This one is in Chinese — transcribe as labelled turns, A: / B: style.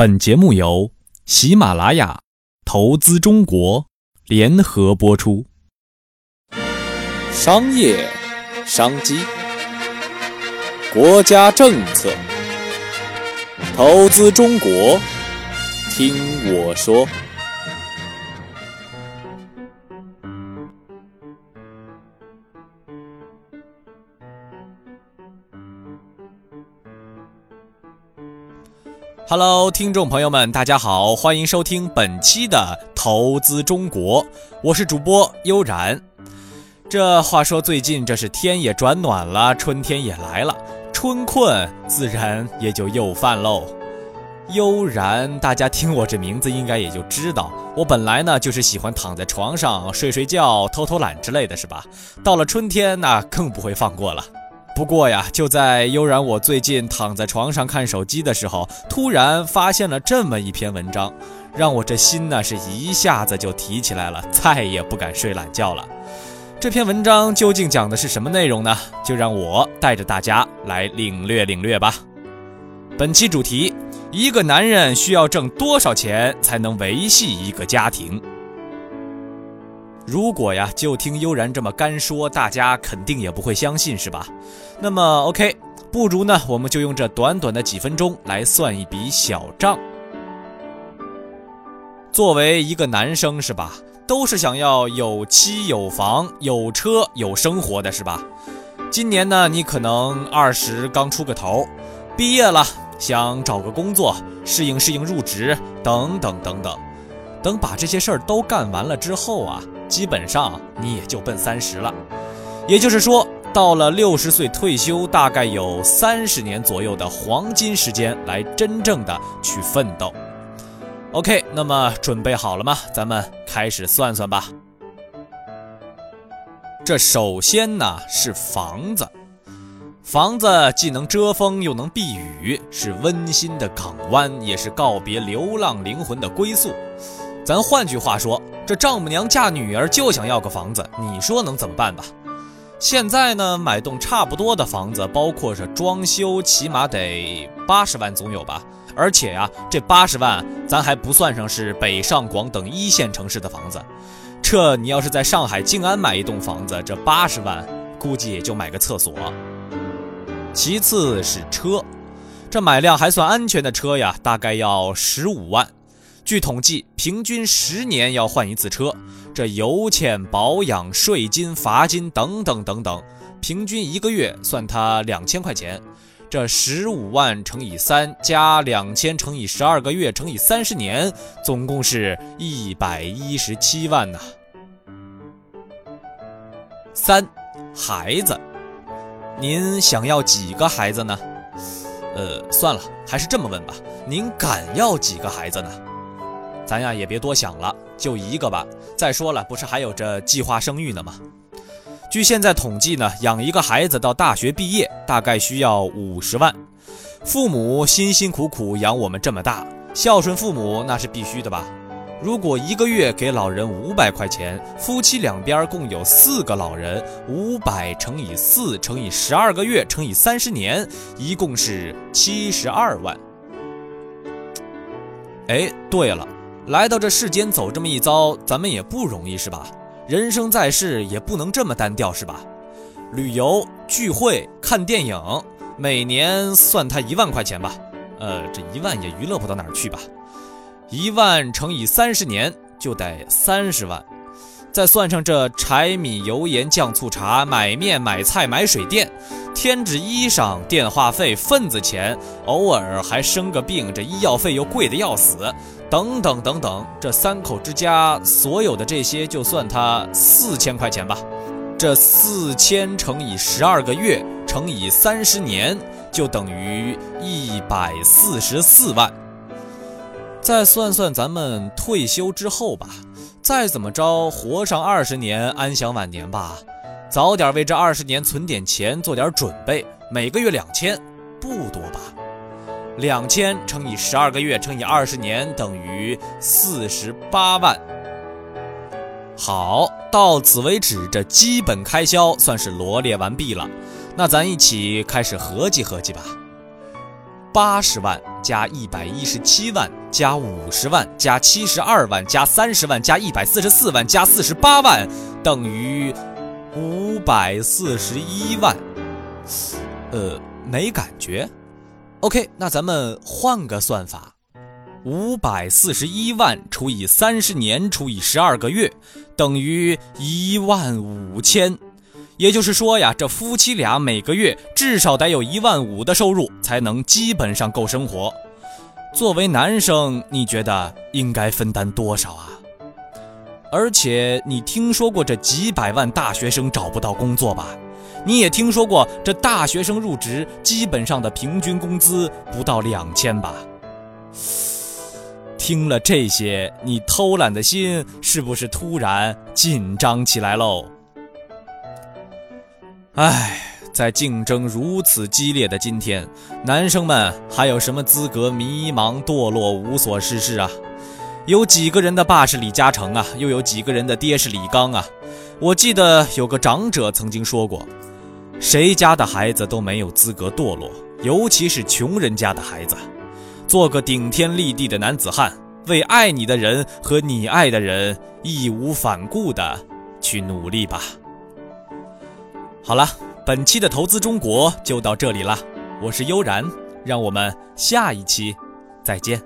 A: 本节目由喜马拉雅投资中国联合播出。
B: 商业商机，国家政策，投资中国，听我说。
A: Hello，听众朋友们，大家好，欢迎收听本期的投资中国，我是主播悠然。这话说，最近这是天也转暖了，春天也来了，春困自然也就又犯喽。悠然，大家听我这名字应该也就知道，我本来呢就是喜欢躺在床上睡睡觉、偷偷懒之类的是吧？到了春天，那更不会放过了。不过呀，就在悠然我最近躺在床上看手机的时候，突然发现了这么一篇文章，让我这心呢是一下子就提起来了，再也不敢睡懒觉了。这篇文章究竟讲的是什么内容呢？就让我带着大家来领略领略吧。本期主题：一个男人需要挣多少钱才能维系一个家庭？如果呀，就听悠然这么干说，大家肯定也不会相信，是吧？那么，OK，不如呢，我们就用这短短的几分钟来算一笔小账。作为一个男生，是吧？都是想要有妻有房有车有生活的，是吧？今年呢，你可能二十刚出个头，毕业了，想找个工作，适应适应入职，等等等等。等把这些事儿都干完了之后啊。基本上你也就奔三十了，也就是说，到了六十岁退休，大概有三十年左右的黄金时间来真正的去奋斗。OK，那么准备好了吗？咱们开始算算吧。这首先呢是房子，房子既能遮风又能避雨，是温馨的港湾，也是告别流浪灵魂的归宿。咱换句话说。这丈母娘嫁女儿就想要个房子，你说能怎么办吧？现在呢，买栋差不多的房子，包括这装修，起码得八十万总有吧。而且呀，这八十万咱还不算上是北上广等一线城市的房子。这你要是在上海静安买一栋房子，这八十万估计也就买个厕所。其次是车，这买辆还算安全的车呀，大概要十五万。据统计，平均十年要换一次车，这油钱、保养、税金、罚金等等等等，平均一个月算他两千块钱。这十五万乘以三加两千乘以十二个月乘以三十年，总共是一百一十七万呐。三，孩子，您想要几个孩子呢？呃，算了，还是这么问吧，您敢要几个孩子呢？咱呀也别多想了，就一个吧。再说了，不是还有着计划生育呢吗？据现在统计呢，养一个孩子到大学毕业大概需要五十万。父母辛辛苦苦养我们这么大，孝顺父母那是必须的吧？如果一个月给老人五百块钱，夫妻两边共有四个老人，五百乘以四乘以十二个月乘以三十年，一共是七十二万。哎，对了。来到这世间走这么一遭，咱们也不容易是吧？人生在世也不能这么单调是吧？旅游、聚会、看电影，每年算他一万块钱吧。呃，这一万也娱乐不到哪儿去吧？一万乘以三十年就得三十万，再算上这柴米油盐酱醋茶、买面买菜买水电、添置衣裳、电话费、份子钱，偶尔还生个病，这医药费又贵的要死。等等等等，这三口之家所有的这些，就算他四千块钱吧。这四千乘以十二个月乘以三十年，就等于一百四十四万。再算算咱们退休之后吧，再怎么着活上二十年，安享晚年吧。早点为这二十年存点钱，做点准备。每个月两千，不多吧？两千乘以十二个月乘以二十年等于四十八万。好，到此为止，这基本开销算是罗列完毕了。那咱一起开始合计合计吧。八十万加一百一十七万加五十万加七十二万加三十万加一百四十四万加四十八万等于五百四十一万。呃，没感觉。OK，那咱们换个算法，五百四十一万除以三十年除以十二个月等于一万五千。也就是说呀，这夫妻俩每个月至少得有一万五的收入，才能基本上够生活。作为男生，你觉得应该分担多少啊？而且你听说过这几百万大学生找不到工作吧？你也听说过这大学生入职基本上的平均工资不到两千吧？听了这些，你偷懒的心是不是突然紧张起来喽？唉，在竞争如此激烈的今天，男生们还有什么资格迷茫堕落、无所事事啊？有几个人的爸是李嘉诚啊？又有几个人的爹是李刚啊？我记得有个长者曾经说过：“谁家的孩子都没有资格堕落，尤其是穷人家的孩子。做个顶天立地的男子汉，为爱你的人和你爱的人义无反顾的去努力吧。”好了，本期的投资中国就到这里了。我是悠然，让我们下一期再见。